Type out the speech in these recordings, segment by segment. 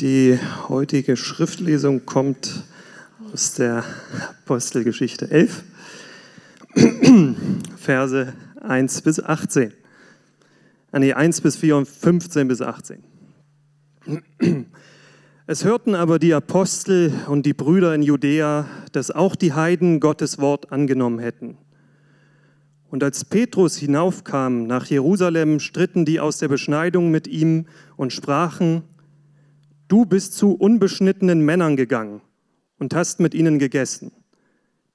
Die heutige Schriftlesung kommt aus der Apostelgeschichte 11, Verse 1 bis 18. Ah, nee, 1 bis 4 und 15 bis 18. Es hörten aber die Apostel und die Brüder in Judäa, dass auch die Heiden Gottes Wort angenommen hätten. Und als Petrus hinaufkam nach Jerusalem, stritten die aus der Beschneidung mit ihm und sprachen, Du bist zu unbeschnittenen Männern gegangen und hast mit ihnen gegessen.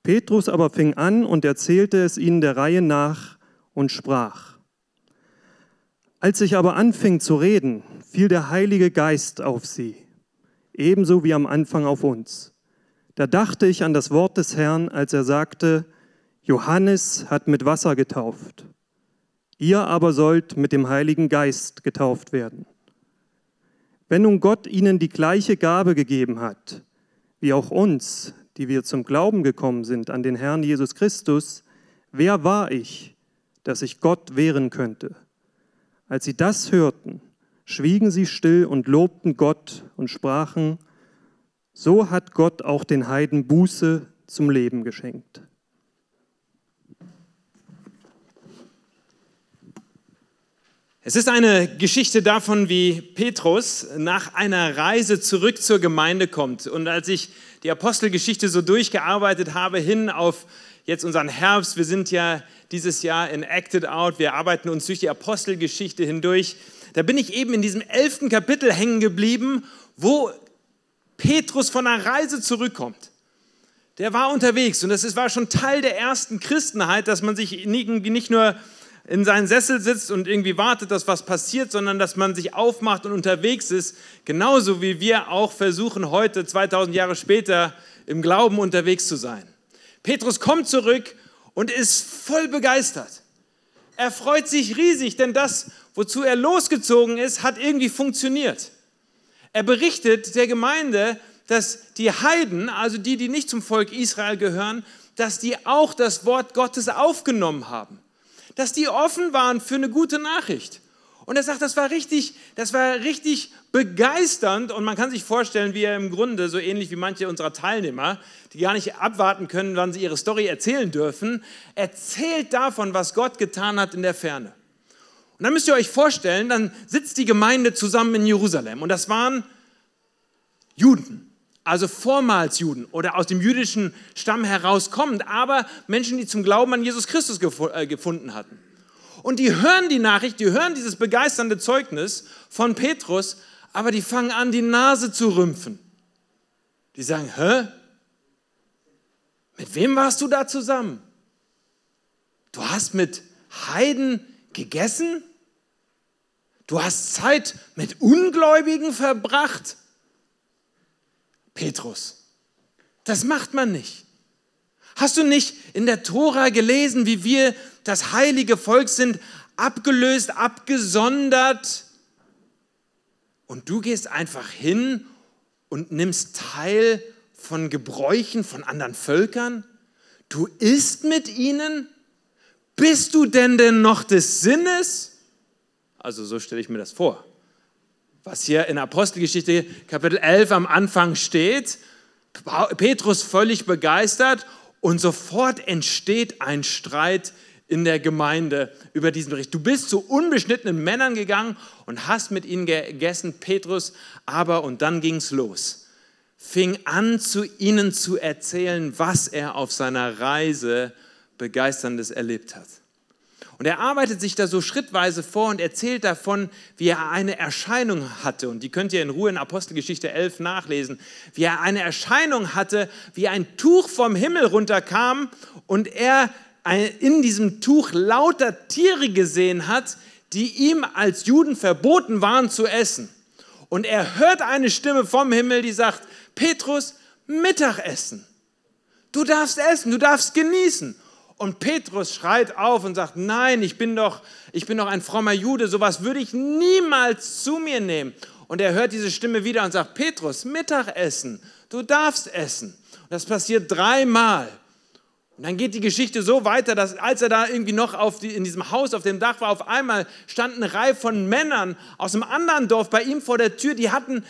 Petrus aber fing an und erzählte es ihnen der Reihe nach und sprach. Als ich aber anfing zu reden, fiel der Heilige Geist auf sie, ebenso wie am Anfang auf uns. Da dachte ich an das Wort des Herrn, als er sagte, Johannes hat mit Wasser getauft, ihr aber sollt mit dem Heiligen Geist getauft werden. Wenn nun Gott ihnen die gleiche Gabe gegeben hat, wie auch uns, die wir zum Glauben gekommen sind an den Herrn Jesus Christus, wer war ich, dass ich Gott wehren könnte? Als sie das hörten, schwiegen sie still und lobten Gott und sprachen, so hat Gott auch den Heiden Buße zum Leben geschenkt. Es ist eine Geschichte davon, wie Petrus nach einer Reise zurück zur Gemeinde kommt. Und als ich die Apostelgeschichte so durchgearbeitet habe, hin auf jetzt unseren Herbst, wir sind ja dieses Jahr in Acted Out, wir arbeiten uns durch die Apostelgeschichte hindurch, da bin ich eben in diesem elften Kapitel hängen geblieben, wo Petrus von einer Reise zurückkommt. Der war unterwegs und das war schon Teil der ersten Christenheit, dass man sich nicht nur in seinen Sessel sitzt und irgendwie wartet, dass was passiert, sondern dass man sich aufmacht und unterwegs ist, genauso wie wir auch versuchen, heute, 2000 Jahre später, im Glauben unterwegs zu sein. Petrus kommt zurück und ist voll begeistert. Er freut sich riesig, denn das, wozu er losgezogen ist, hat irgendwie funktioniert. Er berichtet der Gemeinde, dass die Heiden, also die, die nicht zum Volk Israel gehören, dass die auch das Wort Gottes aufgenommen haben dass die offen waren für eine gute Nachricht. Und er sagt, das war richtig, das war richtig begeisternd und man kann sich vorstellen, wie er im Grunde, so ähnlich wie manche unserer Teilnehmer, die gar nicht abwarten können, wann sie ihre Story erzählen dürfen, erzählt davon, was Gott getan hat in der Ferne. Und dann müsst ihr euch vorstellen, dann sitzt die Gemeinde zusammen in Jerusalem und das waren Juden also vormals Juden oder aus dem jüdischen Stamm herauskommend, aber Menschen, die zum Glauben an Jesus Christus äh, gefunden hatten. Und die hören die Nachricht, die hören dieses begeisternde Zeugnis von Petrus, aber die fangen an, die Nase zu rümpfen. Die sagen, hä? Mit wem warst du da zusammen? Du hast mit Heiden gegessen? Du hast Zeit mit Ungläubigen verbracht? Petrus. Das macht man nicht. Hast du nicht in der Tora gelesen, wie wir das heilige Volk sind, abgelöst, abgesondert? Und du gehst einfach hin und nimmst teil von Gebräuchen von anderen Völkern? Du isst mit ihnen? Bist du denn denn noch des Sinnes? Also so stelle ich mir das vor was hier in Apostelgeschichte Kapitel 11 am Anfang steht. Petrus völlig begeistert und sofort entsteht ein Streit in der Gemeinde über diesen Bericht. Du bist zu unbeschnittenen Männern gegangen und hast mit ihnen gegessen, Petrus, aber und dann ging es los. Fing an, zu ihnen zu erzählen, was er auf seiner Reise begeisterndes erlebt hat. Und er arbeitet sich da so schrittweise vor und erzählt davon, wie er eine Erscheinung hatte. Und die könnt ihr in Ruhe in Apostelgeschichte 11 nachlesen. Wie er eine Erscheinung hatte, wie ein Tuch vom Himmel runterkam und er in diesem Tuch lauter Tiere gesehen hat, die ihm als Juden verboten waren zu essen. Und er hört eine Stimme vom Himmel, die sagt, Petrus, Mittagessen. Du darfst essen, du darfst genießen. Und Petrus schreit auf und sagt, nein, ich bin doch, ich bin doch ein frommer Jude, sowas würde ich niemals zu mir nehmen. Und er hört diese Stimme wieder und sagt, Petrus, Mittagessen, du darfst essen. Und das passiert dreimal. Und dann geht die Geschichte so weiter, dass als er da irgendwie noch die, in diesem Haus auf dem Dach war, auf einmal stand eine Reihe von Männern aus einem anderen Dorf bei ihm vor der Tür, die hatten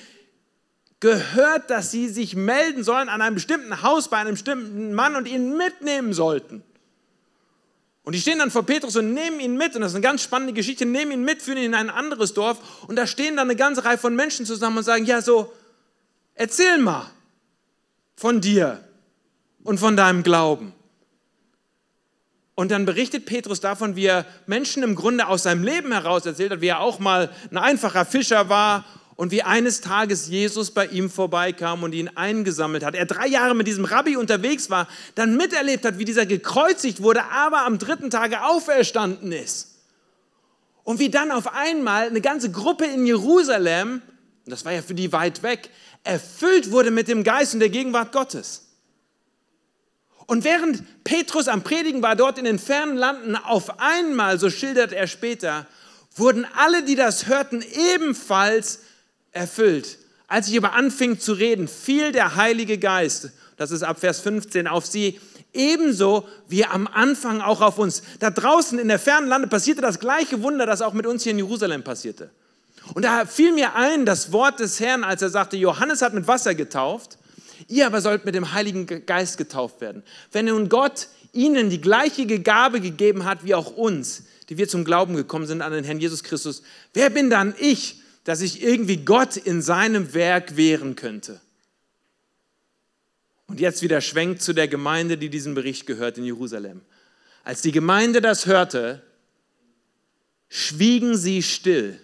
gehört, dass sie sich melden sollen an einem bestimmten Haus bei einem bestimmten Mann und ihn mitnehmen sollten. Und die stehen dann vor Petrus und nehmen ihn mit, und das ist eine ganz spannende Geschichte, nehmen ihn mit, führen ihn in ein anderes Dorf, und da stehen dann eine ganze Reihe von Menschen zusammen und sagen, ja so, erzähl mal von dir und von deinem Glauben. Und dann berichtet Petrus davon, wie er Menschen im Grunde aus seinem Leben heraus erzählt hat, wie er auch mal ein einfacher Fischer war und wie eines Tages Jesus bei ihm vorbeikam und ihn eingesammelt hat. Er drei Jahre mit diesem Rabbi unterwegs war, dann miterlebt hat, wie dieser gekreuzigt wurde, aber am dritten Tage auferstanden ist. Und wie dann auf einmal eine ganze Gruppe in Jerusalem, das war ja für die weit weg, erfüllt wurde mit dem Geist und der Gegenwart Gottes. Und während Petrus am Predigen war, dort in den fernen Landen, auf einmal, so schildert er später, wurden alle, die das hörten, ebenfalls erfüllt. Als ich aber anfing zu reden, fiel der Heilige Geist, das ist ab Vers 15, auf sie, ebenso wie am Anfang auch auf uns. Da draußen in der fernen Lande passierte das gleiche Wunder, das auch mit uns hier in Jerusalem passierte. Und da fiel mir ein das Wort des Herrn, als er sagte, Johannes hat mit Wasser getauft, Ihr aber sollt mit dem Heiligen Geist getauft werden. Wenn nun Gott ihnen die gleiche Gabe gegeben hat wie auch uns, die wir zum Glauben gekommen sind an den Herrn Jesus Christus, wer bin dann ich, dass ich irgendwie Gott in seinem Werk wehren könnte? Und jetzt wieder schwenkt zu der Gemeinde, die diesen Bericht gehört in Jerusalem. Als die Gemeinde das hörte, schwiegen sie still,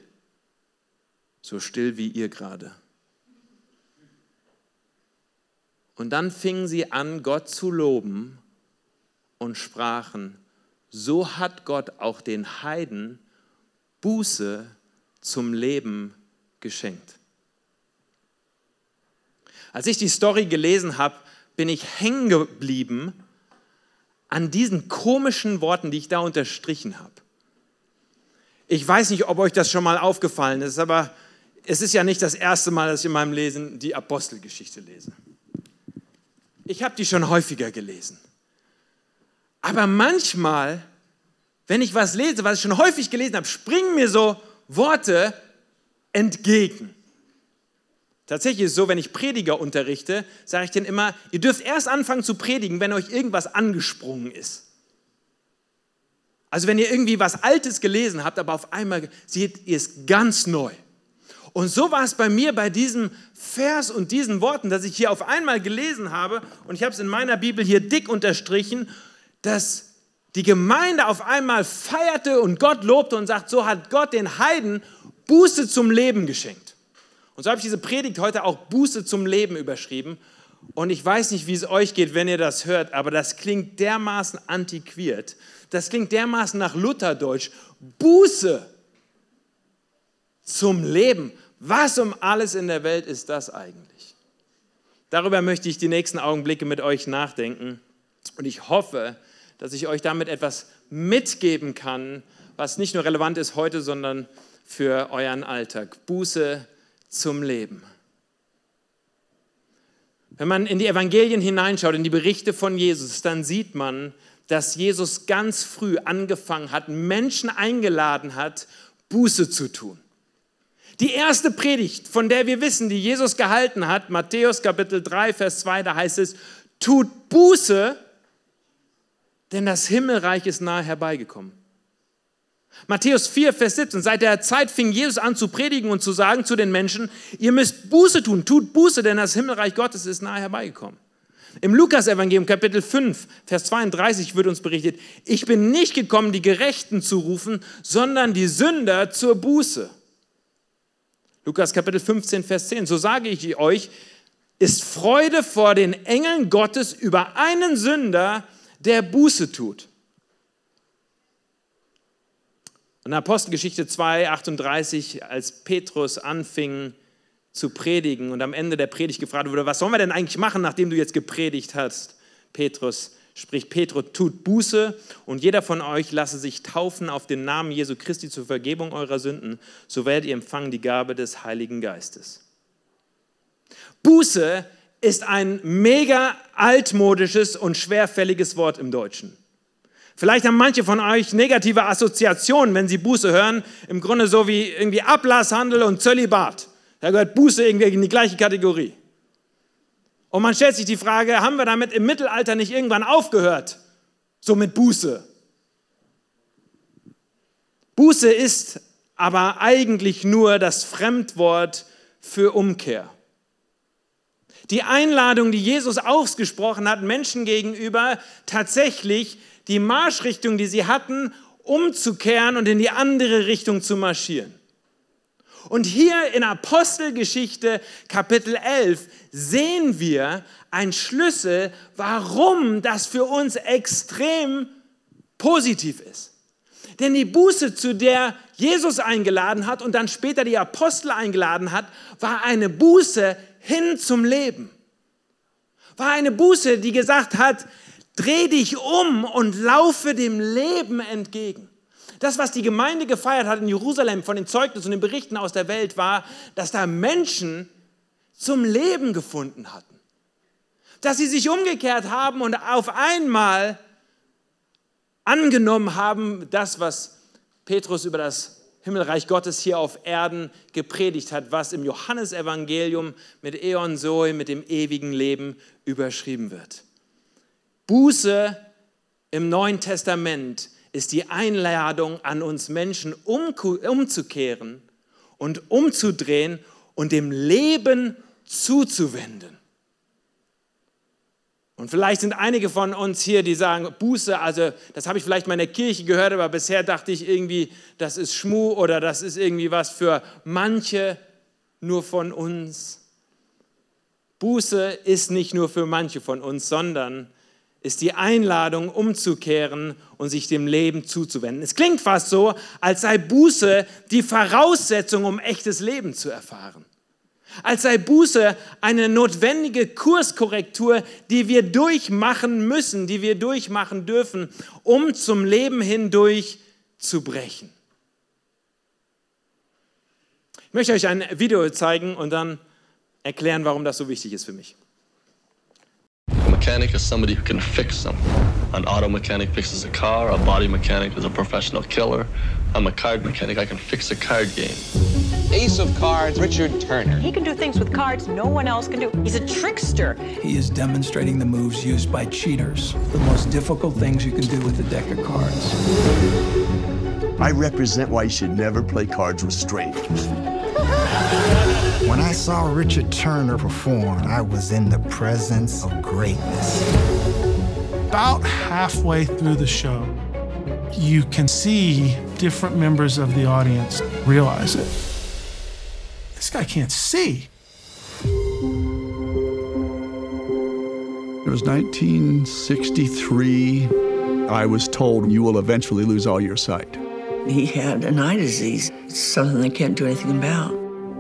so still wie ihr gerade. Und dann fingen sie an, Gott zu loben und sprachen, so hat Gott auch den Heiden Buße zum Leben geschenkt. Als ich die Story gelesen habe, bin ich hängen geblieben an diesen komischen Worten, die ich da unterstrichen habe. Ich weiß nicht, ob euch das schon mal aufgefallen ist, aber es ist ja nicht das erste Mal, dass ich in meinem Lesen die Apostelgeschichte lese. Ich habe die schon häufiger gelesen. Aber manchmal, wenn ich was lese, was ich schon häufig gelesen habe, springen mir so Worte entgegen. Tatsächlich ist es so, wenn ich Prediger unterrichte, sage ich denen immer, ihr dürft erst anfangen zu predigen, wenn euch irgendwas angesprungen ist. Also wenn ihr irgendwie was Altes gelesen habt, aber auf einmal seht ihr es ganz neu. Und so war es bei mir bei diesem Vers und diesen Worten, dass ich hier auf einmal gelesen habe, und ich habe es in meiner Bibel hier dick unterstrichen, dass die Gemeinde auf einmal feierte und Gott lobte und sagt, so hat Gott den Heiden Buße zum Leben geschenkt. Und so habe ich diese Predigt heute auch Buße zum Leben überschrieben. Und ich weiß nicht, wie es euch geht, wenn ihr das hört, aber das klingt dermaßen antiquiert. Das klingt dermaßen nach Lutherdeutsch. Buße zum Leben. Was um alles in der Welt ist das eigentlich? Darüber möchte ich die nächsten Augenblicke mit euch nachdenken. Und ich hoffe, dass ich euch damit etwas mitgeben kann, was nicht nur relevant ist heute, sondern für euren Alltag. Buße zum Leben. Wenn man in die Evangelien hineinschaut, in die Berichte von Jesus, dann sieht man, dass Jesus ganz früh angefangen hat, Menschen eingeladen hat, Buße zu tun. Die erste Predigt, von der wir wissen, die Jesus gehalten hat, Matthäus Kapitel 3, Vers 2, da heißt es, tut Buße, denn das Himmelreich ist nahe herbeigekommen. Matthäus 4, Vers 17. Seit der Zeit fing Jesus an zu predigen und zu sagen zu den Menschen, ihr müsst Buße tun, tut Buße, denn das Himmelreich Gottes ist nahe herbeigekommen. Im Lukas-Evangelium, Kapitel 5, Vers 32 wird uns berichtet, ich bin nicht gekommen, die Gerechten zu rufen, sondern die Sünder zur Buße. Lukas Kapitel 15, Vers 10. So sage ich euch, ist Freude vor den Engeln Gottes über einen Sünder, der Buße tut. In Apostelgeschichte 2, 38, als Petrus anfing zu predigen und am Ende der Predigt gefragt wurde, was sollen wir denn eigentlich machen, nachdem du jetzt gepredigt hast, Petrus, spricht Petrus, tut Buße und jeder von euch lasse sich taufen auf den Namen Jesu Christi zur Vergebung eurer Sünden, so werdet ihr empfangen die Gabe des Heiligen Geistes. Buße ist ein mega altmodisches und schwerfälliges Wort im Deutschen. Vielleicht haben manche von euch negative Assoziationen, wenn sie Buße hören, im Grunde so wie irgendwie Ablasshandel und Zölibat. Da gehört Buße irgendwie in die gleiche Kategorie. Und man stellt sich die Frage, haben wir damit im Mittelalter nicht irgendwann aufgehört? So mit Buße. Buße ist aber eigentlich nur das Fremdwort für Umkehr. Die Einladung, die Jesus ausgesprochen hat, Menschen gegenüber, tatsächlich die Marschrichtung, die sie hatten, umzukehren und in die andere Richtung zu marschieren. Und hier in Apostelgeschichte Kapitel 11 sehen wir einen Schlüssel, warum das für uns extrem positiv ist. Denn die Buße, zu der Jesus eingeladen hat und dann später die Apostel eingeladen hat, war eine Buße hin zum Leben. War eine Buße, die gesagt hat, dreh dich um und laufe dem Leben entgegen. Das, was die Gemeinde gefeiert hat in Jerusalem von den Zeugnissen und den Berichten aus der Welt, war, dass da Menschen zum Leben gefunden hatten. Dass sie sich umgekehrt haben und auf einmal angenommen haben, das, was Petrus über das Himmelreich Gottes hier auf Erden gepredigt hat, was im Johannesevangelium mit Eon Zoe, mit dem ewigen Leben überschrieben wird. Buße im Neuen Testament ist die Einladung an uns Menschen umzukehren und umzudrehen und dem Leben zuzuwenden. Und vielleicht sind einige von uns hier, die sagen, Buße, also das habe ich vielleicht mal in der Kirche gehört, aber bisher dachte ich irgendwie, das ist Schmu oder das ist irgendwie was für manche, nur von uns. Buße ist nicht nur für manche von uns, sondern ist die Einladung, umzukehren und sich dem Leben zuzuwenden. Es klingt fast so, als sei Buße die Voraussetzung, um echtes Leben zu erfahren. Als sei Buße eine notwendige Kurskorrektur, die wir durchmachen müssen, die wir durchmachen dürfen, um zum Leben hindurch zu brechen. Ich möchte euch ein Video zeigen und dann erklären, warum das so wichtig ist für mich. A mechanic is somebody who can fix something. An auto mechanic fixes a car, a body mechanic is a professional killer. I'm a card mechanic, I can fix a card game. Ace of Cards, Richard Turner. He can do things with cards no one else can do. He's a trickster. He is demonstrating the moves used by cheaters, the most difficult things you can do with a deck of cards. I represent why you should never play cards with strangers. When I saw Richard Turner perform, I was in the presence of greatness. About halfway through the show, you can see different members of the audience realize it. This guy can't see. It was 1963. I was told you will eventually lose all your sight. He had an eye disease, It's something they can't do anything about.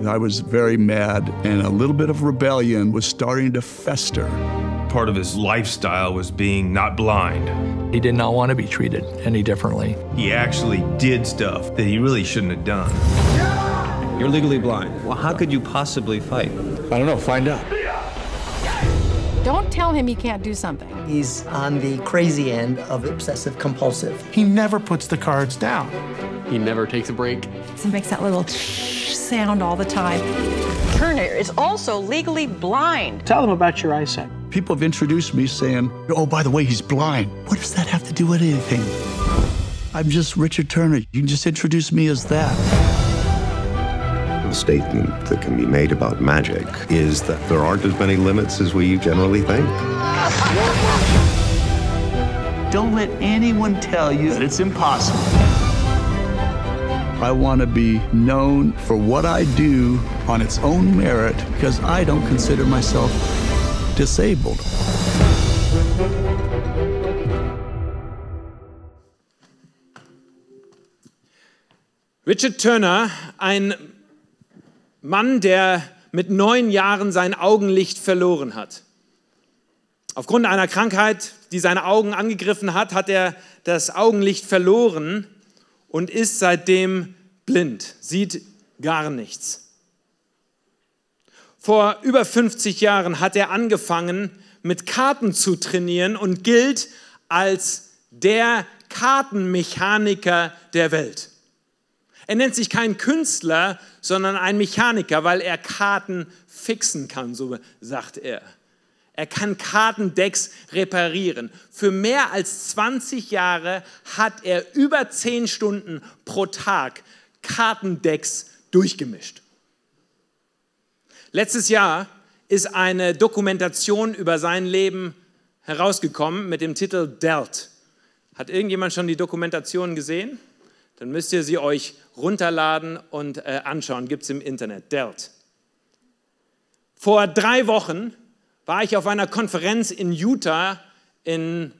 I was very mad, and a little bit of rebellion was starting to fester. Part of his lifestyle was being not blind. He did not want to be treated any differently. He actually did stuff that he really shouldn't have done. You're legally blind. Well, how could you possibly fight? I don't know. Find out. Don't tell him he can't do something. He's on the crazy end of obsessive compulsive. He never puts the cards down. He never takes a break. So it makes that little shh sound all the time. Turner is also legally blind. Tell them about your eyesight. People have introduced me saying, oh, by the way, he's blind. What does that have to do with anything? I'm just Richard Turner. You can just introduce me as that. The statement that can be made about magic is that there aren't as many limits as we generally think. Don't let anyone tell you that it's impossible. I want to be known for what I do on its own merit because I don't consider myself disabled. Richard Turner, ein Mann, der mit neun Jahren sein Augenlicht verloren hat. Aufgrund einer Krankheit, die seine Augen angegriffen hat, hat er das Augenlicht verloren und ist seitdem blind, sieht gar nichts. Vor über 50 Jahren hat er angefangen, mit Karten zu trainieren und gilt als der Kartenmechaniker der Welt. Er nennt sich kein Künstler, sondern ein Mechaniker, weil er Karten fixen kann, so sagt er. Er kann Kartendecks reparieren. Für mehr als 20 Jahre hat er über 10 Stunden pro Tag Kartendecks durchgemischt. Letztes Jahr ist eine Dokumentation über sein Leben herausgekommen mit dem Titel Dealt. Hat irgendjemand schon die Dokumentation gesehen? Dann müsst ihr sie euch runterladen und äh, anschauen. Gibt es im Internet. Dealt. Vor drei Wochen war ich auf einer Konferenz in Utah in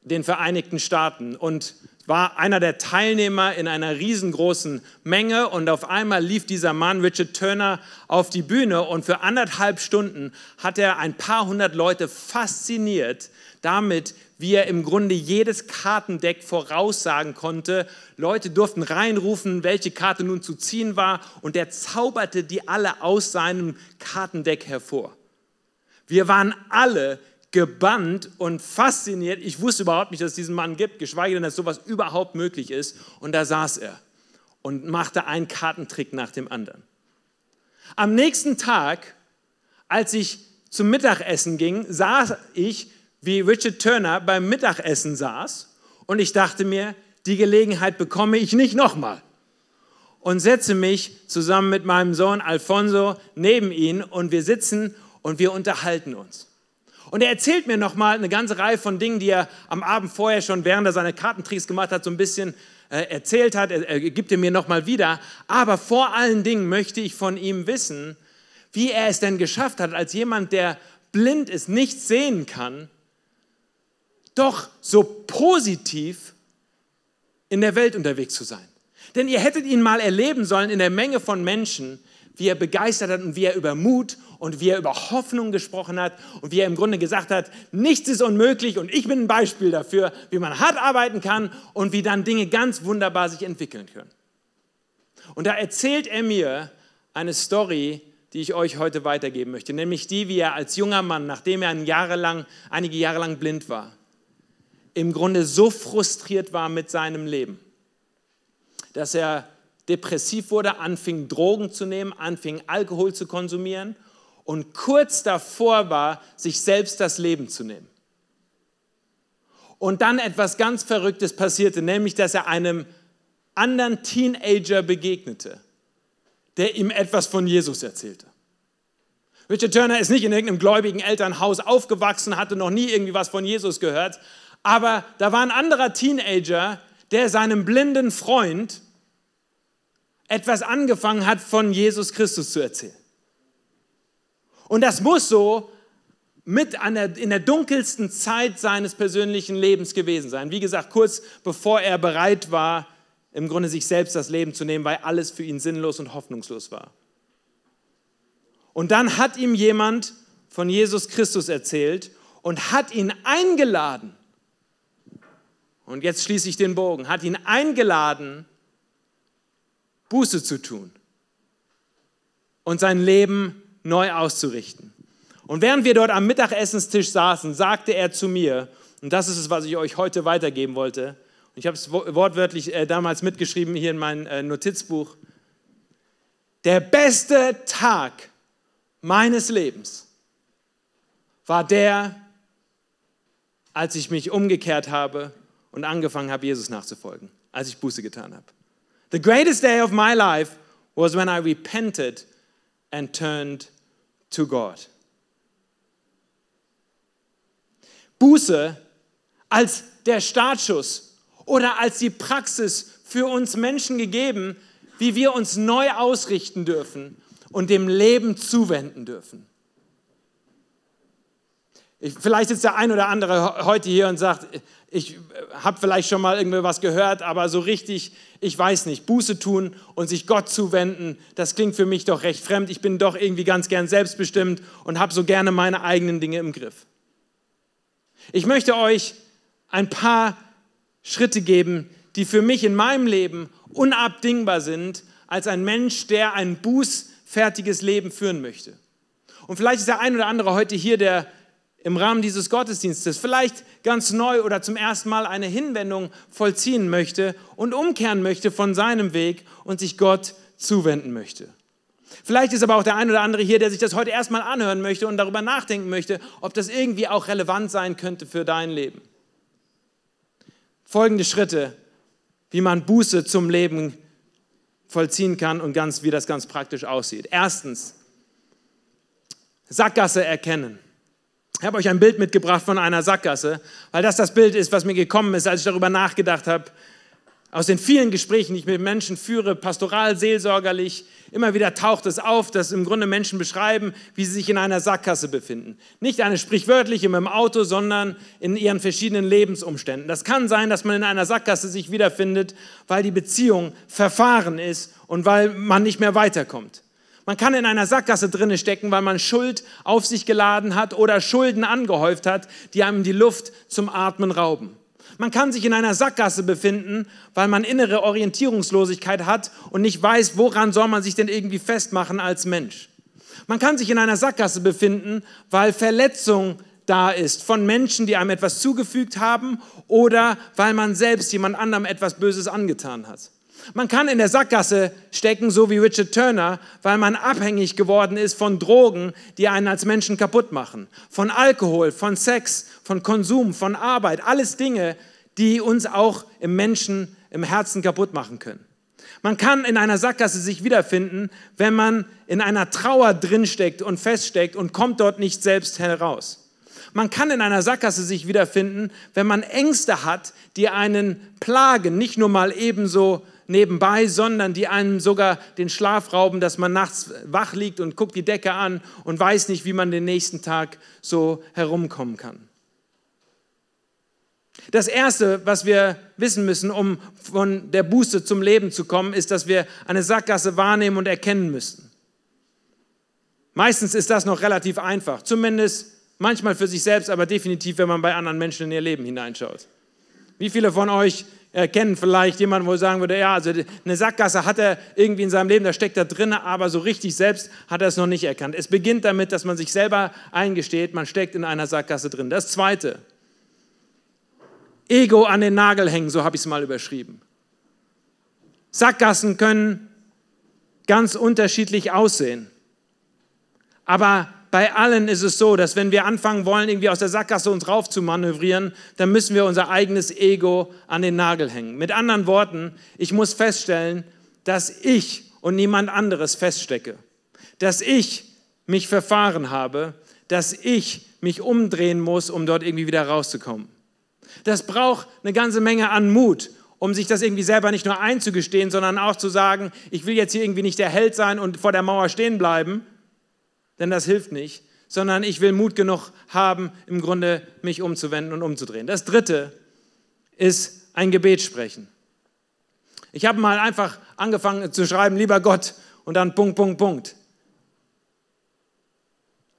den Vereinigten Staaten und war einer der Teilnehmer in einer riesengroßen Menge und auf einmal lief dieser Mann, Richard Turner, auf die Bühne und für anderthalb Stunden hat er ein paar hundert Leute fasziniert damit, wie er im Grunde jedes Kartendeck voraussagen konnte. Leute durften reinrufen, welche Karte nun zu ziehen war und er zauberte die alle aus seinem Kartendeck hervor. Wir waren alle gebannt und fasziniert. Ich wusste überhaupt nicht, dass es diesen Mann gibt, geschweige denn, dass sowas überhaupt möglich ist. Und da saß er und machte einen Kartentrick nach dem anderen. Am nächsten Tag, als ich zum Mittagessen ging, sah ich, wie Richard Turner beim Mittagessen saß und ich dachte mir, die Gelegenheit bekomme ich nicht nochmal. Und setze mich zusammen mit meinem Sohn Alfonso neben ihn und wir sitzen und wir unterhalten uns. Und er erzählt mir nochmal eine ganze Reihe von Dingen, die er am Abend vorher schon, während er seine Kartentricks gemacht hat, so ein bisschen äh, erzählt hat. Er, er gibt er mir nochmal wieder. Aber vor allen Dingen möchte ich von ihm wissen, wie er es denn geschafft hat, als jemand, der blind ist, nichts sehen kann, doch so positiv in der Welt unterwegs zu sein. Denn ihr hättet ihn mal erleben sollen in der Menge von Menschen, wie er begeistert hat und wie er über Mut und wie er über Hoffnung gesprochen hat und wie er im Grunde gesagt hat, nichts ist unmöglich und ich bin ein Beispiel dafür, wie man hart arbeiten kann und wie dann Dinge ganz wunderbar sich entwickeln können. Und da erzählt er mir eine Story, die ich euch heute weitergeben möchte, nämlich die, wie er als junger Mann, nachdem er Jahre einige Jahre lang blind war, im Grunde so frustriert war mit seinem Leben, dass er depressiv wurde, anfing Drogen zu nehmen, anfing Alkohol zu konsumieren und kurz davor war, sich selbst das Leben zu nehmen. Und dann etwas ganz Verrücktes passierte, nämlich dass er einem anderen Teenager begegnete, der ihm etwas von Jesus erzählte. Richard Turner ist nicht in irgendeinem gläubigen Elternhaus aufgewachsen, hatte noch nie irgendwie was von Jesus gehört, aber da war ein anderer Teenager, der seinem blinden Freund etwas angefangen hat, von Jesus Christus zu erzählen. Und das muss so mit der, in der dunkelsten Zeit seines persönlichen Lebens gewesen sein. Wie gesagt, kurz bevor er bereit war, im Grunde sich selbst das Leben zu nehmen, weil alles für ihn sinnlos und hoffnungslos war. Und dann hat ihm jemand von Jesus Christus erzählt und hat ihn eingeladen. Und jetzt schließe ich den Bogen, hat ihn eingeladen, Buße zu tun und sein Leben neu auszurichten. Und während wir dort am Mittagessenstisch saßen, sagte er zu mir, und das ist es, was ich euch heute weitergeben wollte, und ich habe es wortwörtlich äh, damals mitgeschrieben hier in mein äh, Notizbuch, der beste Tag meines Lebens war der, als ich mich umgekehrt habe und angefangen habe, Jesus nachzufolgen, als ich Buße getan habe. The greatest day of my life was when I repented and turned to God. Buße als der Startschuss oder als die Praxis für uns Menschen gegeben, wie wir uns neu ausrichten dürfen und dem Leben zuwenden dürfen. Ich, vielleicht sitzt der ein oder andere heute hier und sagt, ich habe vielleicht schon mal irgendwie was gehört, aber so richtig, ich weiß nicht, Buße tun und sich Gott zuwenden, das klingt für mich doch recht fremd. Ich bin doch irgendwie ganz gern selbstbestimmt und habe so gerne meine eigenen Dinge im Griff. Ich möchte euch ein paar Schritte geben, die für mich in meinem Leben unabdingbar sind, als ein Mensch, der ein bußfertiges Leben führen möchte. Und vielleicht ist der ein oder andere heute hier, der im Rahmen dieses Gottesdienstes vielleicht ganz neu oder zum ersten Mal eine Hinwendung vollziehen möchte und umkehren möchte von seinem Weg und sich Gott zuwenden möchte. Vielleicht ist aber auch der ein oder andere hier, der sich das heute erstmal anhören möchte und darüber nachdenken möchte, ob das irgendwie auch relevant sein könnte für dein Leben. Folgende Schritte, wie man Buße zum Leben vollziehen kann und ganz, wie das ganz praktisch aussieht. Erstens, Sackgasse erkennen. Ich habe euch ein Bild mitgebracht von einer Sackgasse, weil das das Bild ist, was mir gekommen ist, als ich darüber nachgedacht habe, aus den vielen Gesprächen, die ich mit Menschen führe, pastoral, seelsorgerlich, immer wieder taucht es auf, dass im Grunde Menschen beschreiben, wie sie sich in einer Sackgasse befinden. Nicht eine sprichwörtliche mit dem Auto, sondern in ihren verschiedenen Lebensumständen. Das kann sein, dass man in einer Sackgasse sich wiederfindet, weil die Beziehung verfahren ist und weil man nicht mehr weiterkommt. Man kann in einer Sackgasse drinne stecken, weil man Schuld auf sich geladen hat oder Schulden angehäuft hat, die einem die Luft zum Atmen rauben. Man kann sich in einer Sackgasse befinden, weil man innere Orientierungslosigkeit hat und nicht weiß, woran soll man sich denn irgendwie festmachen als Mensch. Man kann sich in einer Sackgasse befinden, weil Verletzung da ist von Menschen, die einem etwas zugefügt haben oder weil man selbst jemand anderem etwas Böses angetan hat. Man kann in der Sackgasse stecken, so wie Richard Turner, weil man abhängig geworden ist von Drogen, die einen als Menschen kaputt machen. Von Alkohol, von Sex, von Konsum, von Arbeit. Alles Dinge, die uns auch im Menschen, im Herzen kaputt machen können. Man kann in einer Sackgasse sich wiederfinden, wenn man in einer Trauer drinsteckt und feststeckt und kommt dort nicht selbst heraus. Man kann in einer Sackgasse sich wiederfinden, wenn man Ängste hat, die einen plagen, nicht nur mal ebenso nebenbei, sondern die einem sogar den Schlaf rauben, dass man nachts wach liegt und guckt die Decke an und weiß nicht, wie man den nächsten Tag so herumkommen kann. Das Erste, was wir wissen müssen, um von der Buße zum Leben zu kommen, ist, dass wir eine Sackgasse wahrnehmen und erkennen müssen. Meistens ist das noch relativ einfach, zumindest manchmal für sich selbst, aber definitiv, wenn man bei anderen Menschen in ihr Leben hineinschaut. Wie viele von euch kennen vielleicht jemanden, wo er sagen würde, ja, also eine Sackgasse hat er irgendwie in seinem Leben, da steckt er drin, aber so richtig selbst hat er es noch nicht erkannt. Es beginnt damit, dass man sich selber eingesteht, man steckt in einer Sackgasse drin. Das Zweite, Ego an den Nagel hängen, so habe ich es mal überschrieben. Sackgassen können ganz unterschiedlich aussehen, aber bei allen ist es so, dass wenn wir anfangen wollen, irgendwie aus der Sackgasse uns rauf zu manövrieren, dann müssen wir unser eigenes Ego an den Nagel hängen. Mit anderen Worten, ich muss feststellen, dass ich und niemand anderes feststecke. Dass ich mich verfahren habe, dass ich mich umdrehen muss, um dort irgendwie wieder rauszukommen. Das braucht eine ganze Menge an Mut, um sich das irgendwie selber nicht nur einzugestehen, sondern auch zu sagen, ich will jetzt hier irgendwie nicht der Held sein und vor der Mauer stehen bleiben, denn das hilft nicht, sondern ich will Mut genug haben, im Grunde mich umzuwenden und umzudrehen. Das dritte ist ein Gebet sprechen. Ich habe mal einfach angefangen zu schreiben, lieber Gott, und dann Punkt, Punkt, Punkt.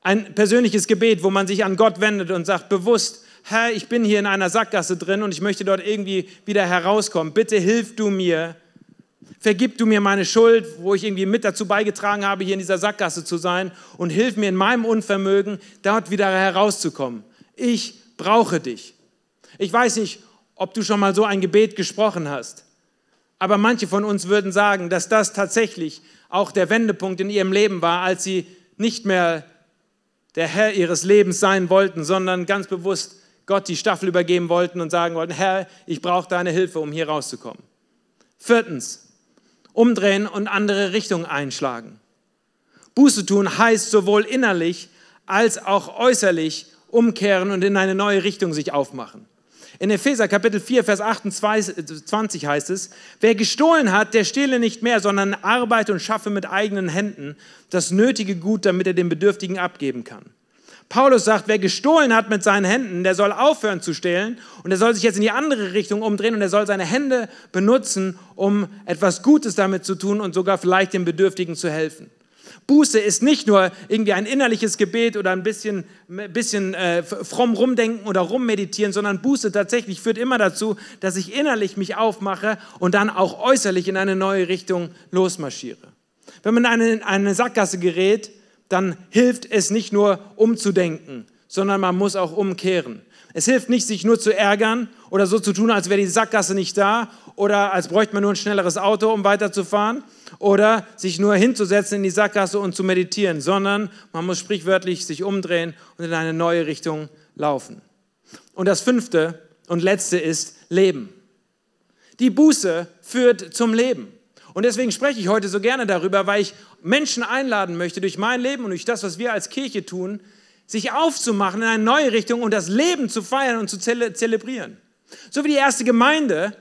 Ein persönliches Gebet, wo man sich an Gott wendet und sagt bewusst, Herr, ich bin hier in einer Sackgasse drin und ich möchte dort irgendwie wieder herauskommen. Bitte hilf du mir, Vergib du mir meine Schuld, wo ich irgendwie mit dazu beigetragen habe, hier in dieser Sackgasse zu sein und hilf mir in meinem Unvermögen, dort wieder herauszukommen. Ich brauche dich. Ich weiß nicht, ob du schon mal so ein Gebet gesprochen hast, aber manche von uns würden sagen, dass das tatsächlich auch der Wendepunkt in ihrem Leben war, als sie nicht mehr der Herr ihres Lebens sein wollten, sondern ganz bewusst Gott die Staffel übergeben wollten und sagen wollten, Herr, ich brauche deine Hilfe, um hier rauszukommen. Viertens, umdrehen und andere Richtungen einschlagen. Buße tun heißt sowohl innerlich als auch äußerlich umkehren und in eine neue Richtung sich aufmachen. In Epheser Kapitel 4, Vers 28 heißt es, wer gestohlen hat, der stehle nicht mehr, sondern arbeite und schaffe mit eigenen Händen das nötige Gut, damit er den Bedürftigen abgeben kann. Paulus sagt, wer gestohlen hat mit seinen Händen, der soll aufhören zu stehlen und er soll sich jetzt in die andere Richtung umdrehen und er soll seine Hände benutzen, um etwas Gutes damit zu tun und sogar vielleicht den Bedürftigen zu helfen. Buße ist nicht nur irgendwie ein innerliches Gebet oder ein bisschen, bisschen äh, fromm rumdenken oder rummeditieren, sondern Buße tatsächlich führt immer dazu, dass ich innerlich mich aufmache und dann auch äußerlich in eine neue Richtung losmarschiere. Wenn man in eine, eine Sackgasse gerät, dann hilft es nicht nur umzudenken, sondern man muss auch umkehren. Es hilft nicht, sich nur zu ärgern oder so zu tun, als wäre die Sackgasse nicht da oder als bräuchte man nur ein schnelleres Auto, um weiterzufahren oder sich nur hinzusetzen in die Sackgasse und zu meditieren, sondern man muss sprichwörtlich sich umdrehen und in eine neue Richtung laufen. Und das fünfte und letzte ist Leben. Die Buße führt zum Leben. Und deswegen spreche ich heute so gerne darüber, weil ich Menschen einladen möchte, durch mein Leben und durch das, was wir als Kirche tun, sich aufzumachen in eine neue Richtung und das Leben zu feiern und zu zelebrieren. So wie die erste Gemeinde,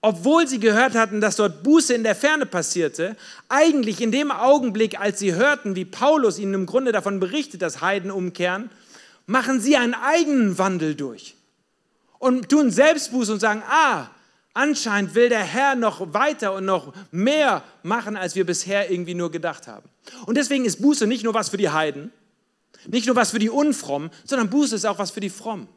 obwohl sie gehört hatten, dass dort Buße in der Ferne passierte, eigentlich in dem Augenblick, als sie hörten, wie Paulus ihnen im Grunde davon berichtet, dass Heiden umkehren, machen sie einen eigenen Wandel durch und tun Selbstbuße und sagen, ah, anscheinend will der Herr noch weiter und noch mehr machen, als wir bisher irgendwie nur gedacht haben. Und deswegen ist Buße nicht nur was für die Heiden, nicht nur was für die Unfrommen, sondern Buße ist auch was für die Frommen.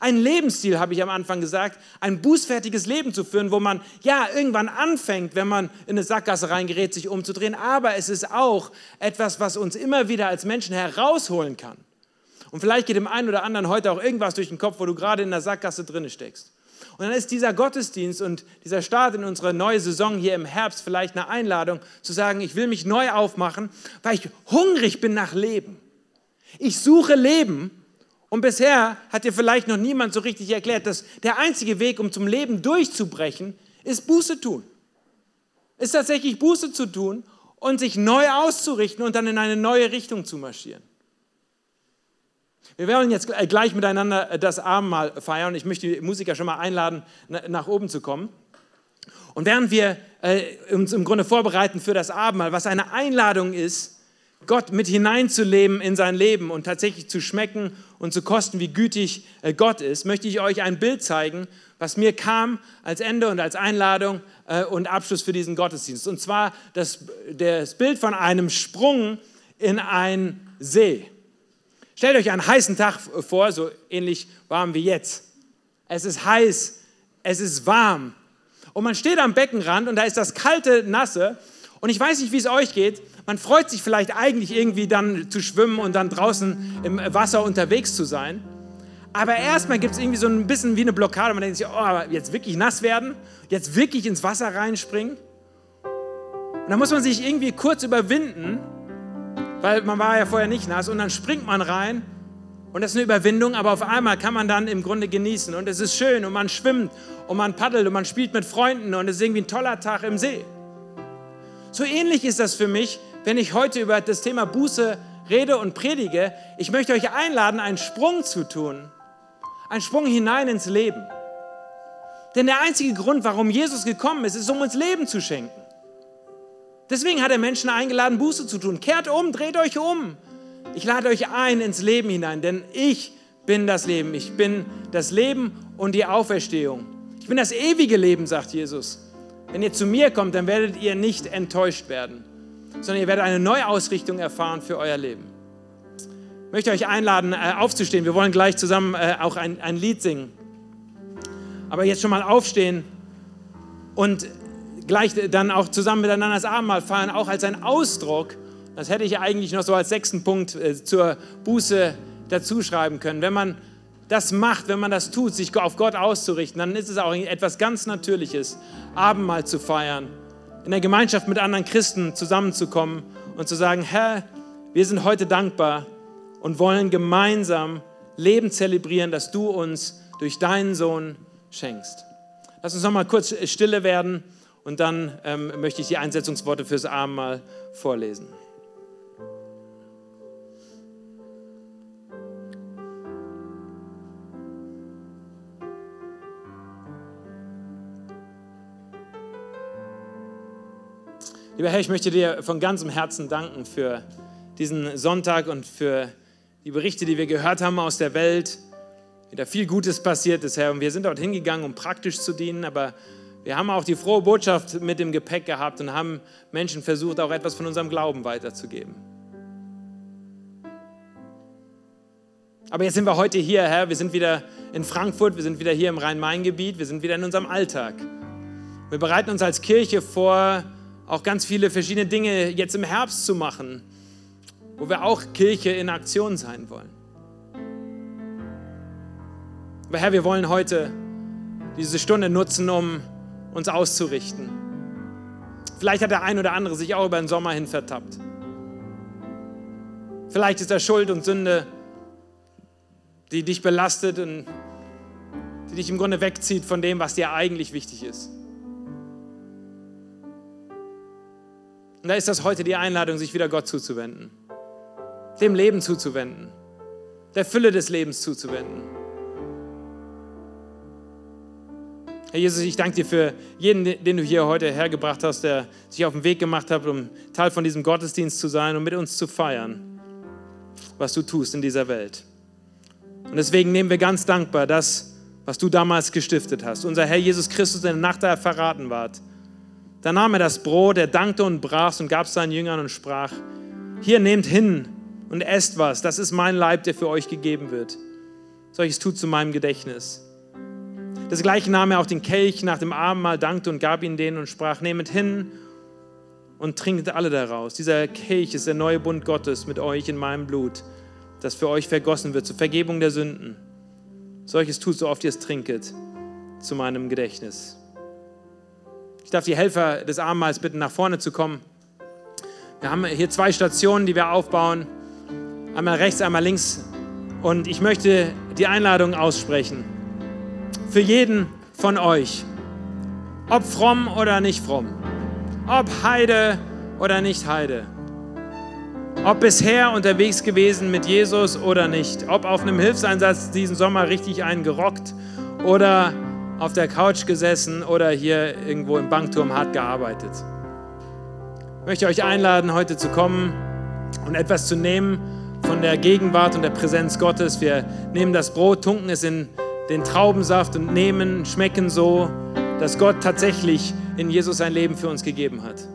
Ein Lebensstil, habe ich am Anfang gesagt, ein bußfertiges Leben zu führen, wo man ja irgendwann anfängt, wenn man in eine Sackgasse reingerät, sich umzudrehen, aber es ist auch etwas, was uns immer wieder als Menschen herausholen kann. Und vielleicht geht dem einen oder anderen heute auch irgendwas durch den Kopf, wo du gerade in der Sackgasse drinne steckst. Und dann ist dieser Gottesdienst und dieser Start in unsere neue Saison hier im Herbst vielleicht eine Einladung zu sagen, ich will mich neu aufmachen, weil ich hungrig bin nach Leben. Ich suche Leben und bisher hat dir vielleicht noch niemand so richtig erklärt, dass der einzige Weg, um zum Leben durchzubrechen, ist Buße tun. Ist tatsächlich Buße zu tun und sich neu auszurichten und dann in eine neue Richtung zu marschieren. Wir werden jetzt gleich miteinander das Abendmahl feiern. Ich möchte die Musiker schon mal einladen, nach oben zu kommen. Und während wir äh, uns im Grunde vorbereiten für das Abendmahl, was eine Einladung ist, Gott mit hineinzuleben in sein Leben und tatsächlich zu schmecken und zu kosten, wie gütig äh, Gott ist, möchte ich euch ein Bild zeigen, was mir kam als Ende und als Einladung äh, und Abschluss für diesen Gottesdienst. Und zwar das, das Bild von einem Sprung in einen See. Stellt euch einen heißen Tag vor, so ähnlich warm wie jetzt. Es ist heiß, es ist warm. Und man steht am Beckenrand und da ist das kalte, nasse. Und ich weiß nicht, wie es euch geht. Man freut sich vielleicht eigentlich irgendwie dann zu schwimmen und dann draußen im Wasser unterwegs zu sein. Aber erstmal gibt es irgendwie so ein bisschen wie eine Blockade. Man denkt sich, oh, jetzt wirklich nass werden, jetzt wirklich ins Wasser reinspringen. Und dann muss man sich irgendwie kurz überwinden, weil man war ja vorher nicht nass und dann springt man rein und das ist eine Überwindung, aber auf einmal kann man dann im Grunde genießen und es ist schön und man schwimmt und man paddelt und man spielt mit Freunden und es ist irgendwie ein toller Tag im See. So ähnlich ist das für mich, wenn ich heute über das Thema Buße rede und predige, ich möchte euch einladen, einen Sprung zu tun. Einen Sprung hinein ins Leben. Denn der einzige Grund, warum Jesus gekommen ist, ist, um uns Leben zu schenken. Deswegen hat er Menschen eingeladen, Buße zu tun. Kehrt um, dreht euch um. Ich lade euch ein ins Leben hinein, denn ich bin das Leben. Ich bin das Leben und die Auferstehung. Ich bin das ewige Leben, sagt Jesus. Wenn ihr zu mir kommt, dann werdet ihr nicht enttäuscht werden sondern ihr werdet eine Neuausrichtung erfahren für euer Leben. Ich möchte euch einladen, äh, aufzustehen. Wir wollen gleich zusammen äh, auch ein, ein Lied singen. Aber jetzt schon mal aufstehen und gleich dann auch zusammen miteinander das Abendmahl feiern, auch als ein Ausdruck. Das hätte ich eigentlich noch so als sechsten Punkt äh, zur Buße dazu schreiben können. Wenn man das macht, wenn man das tut, sich auf Gott auszurichten, dann ist es auch etwas ganz Natürliches, Abendmahl zu feiern in der Gemeinschaft mit anderen Christen zusammenzukommen und zu sagen, Herr, wir sind heute dankbar und wollen gemeinsam Leben zelebrieren, das du uns durch deinen Sohn schenkst. Lass uns noch mal kurz stille werden und dann ähm, möchte ich die Einsetzungsworte fürs Abendmahl vorlesen. Lieber Herr, ich möchte dir von ganzem Herzen danken für diesen Sonntag und für die Berichte, die wir gehört haben aus der Welt, wie da viel Gutes passiert ist, Herr. Und wir sind dort hingegangen, um praktisch zu dienen, aber wir haben auch die frohe Botschaft mit dem Gepäck gehabt und haben Menschen versucht, auch etwas von unserem Glauben weiterzugeben. Aber jetzt sind wir heute hier, Herr. Wir sind wieder in Frankfurt, wir sind wieder hier im Rhein-Main-Gebiet, wir sind wieder in unserem Alltag. Wir bereiten uns als Kirche vor, auch ganz viele verschiedene Dinge jetzt im Herbst zu machen, wo wir auch Kirche in Aktion sein wollen. Aber Herr, wir wollen heute diese Stunde nutzen, um uns auszurichten. Vielleicht hat der ein oder andere sich auch über den Sommer hin vertappt. Vielleicht ist da Schuld und Sünde, die dich belastet und die dich im Grunde wegzieht von dem, was dir eigentlich wichtig ist. Und da ist das heute die Einladung, sich wieder Gott zuzuwenden, dem Leben zuzuwenden, der Fülle des Lebens zuzuwenden. Herr Jesus, ich danke dir für jeden, den du hier heute hergebracht hast, der sich auf den Weg gemacht hat, um Teil von diesem Gottesdienst zu sein und mit uns zu feiern, was du tust in dieser Welt. Und deswegen nehmen wir ganz dankbar das, was du damals gestiftet hast. Unser Herr Jesus Christus, der Nacht da verraten ward. Da nahm er das Brot, er dankte und brach und gab es seinen Jüngern und sprach, hier nehmt hin und esst was, das ist mein Leib, der für euch gegeben wird. Solches tut zu meinem Gedächtnis. Das gleiche nahm er auch den Kelch nach dem Abendmahl, dankte und gab ihn denen und sprach, nehmet hin und trinkt alle daraus. Dieser Kelch ist der neue Bund Gottes mit euch in meinem Blut, das für euch vergossen wird zur Vergebung der Sünden. Solches tut, so oft ihr es trinket, zu meinem Gedächtnis. Ich darf die Helfer des Abendmahls bitten, nach vorne zu kommen. Wir haben hier zwei Stationen, die wir aufbauen. Einmal rechts, einmal links. Und ich möchte die Einladung aussprechen. Für jeden von euch. Ob fromm oder nicht fromm. Ob Heide oder nicht Heide. Ob bisher unterwegs gewesen mit Jesus oder nicht. Ob auf einem Hilfseinsatz diesen Sommer richtig eingerockt oder auf der Couch gesessen oder hier irgendwo im Bankturm hart gearbeitet. Ich möchte euch einladen, heute zu kommen und etwas zu nehmen von der Gegenwart und der Präsenz Gottes. Wir nehmen das Brot, tunken es in den Traubensaft und nehmen, schmecken so, dass Gott tatsächlich in Jesus sein Leben für uns gegeben hat.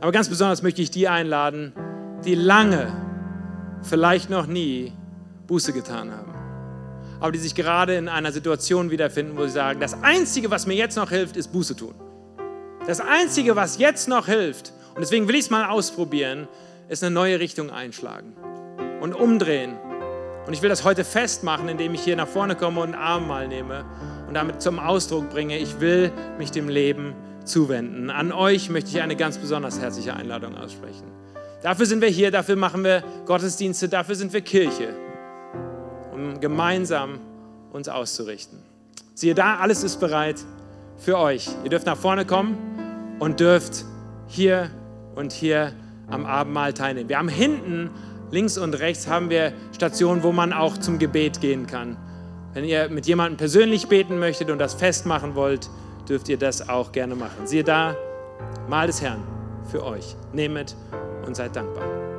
Aber ganz besonders möchte ich die einladen, die lange, vielleicht noch nie Buße getan haben aber die sich gerade in einer Situation wiederfinden, wo sie sagen, das Einzige, was mir jetzt noch hilft, ist Buße tun. Das Einzige, was jetzt noch hilft, und deswegen will ich es mal ausprobieren, ist eine neue Richtung einschlagen und umdrehen. Und ich will das heute festmachen, indem ich hier nach vorne komme und einen Arm mal nehme und damit zum Ausdruck bringe, ich will mich dem Leben zuwenden. An euch möchte ich eine ganz besonders herzliche Einladung aussprechen. Dafür sind wir hier, dafür machen wir Gottesdienste, dafür sind wir Kirche um gemeinsam uns auszurichten. Siehe da, alles ist bereit für euch. Ihr dürft nach vorne kommen und dürft hier und hier am Abendmahl teilnehmen. Wir haben hinten, links und rechts, haben wir Stationen, wo man auch zum Gebet gehen kann. Wenn ihr mit jemandem persönlich beten möchtet und das festmachen wollt, dürft ihr das auch gerne machen. Siehe da, Mahl des Herrn für euch. Nehmet und seid dankbar.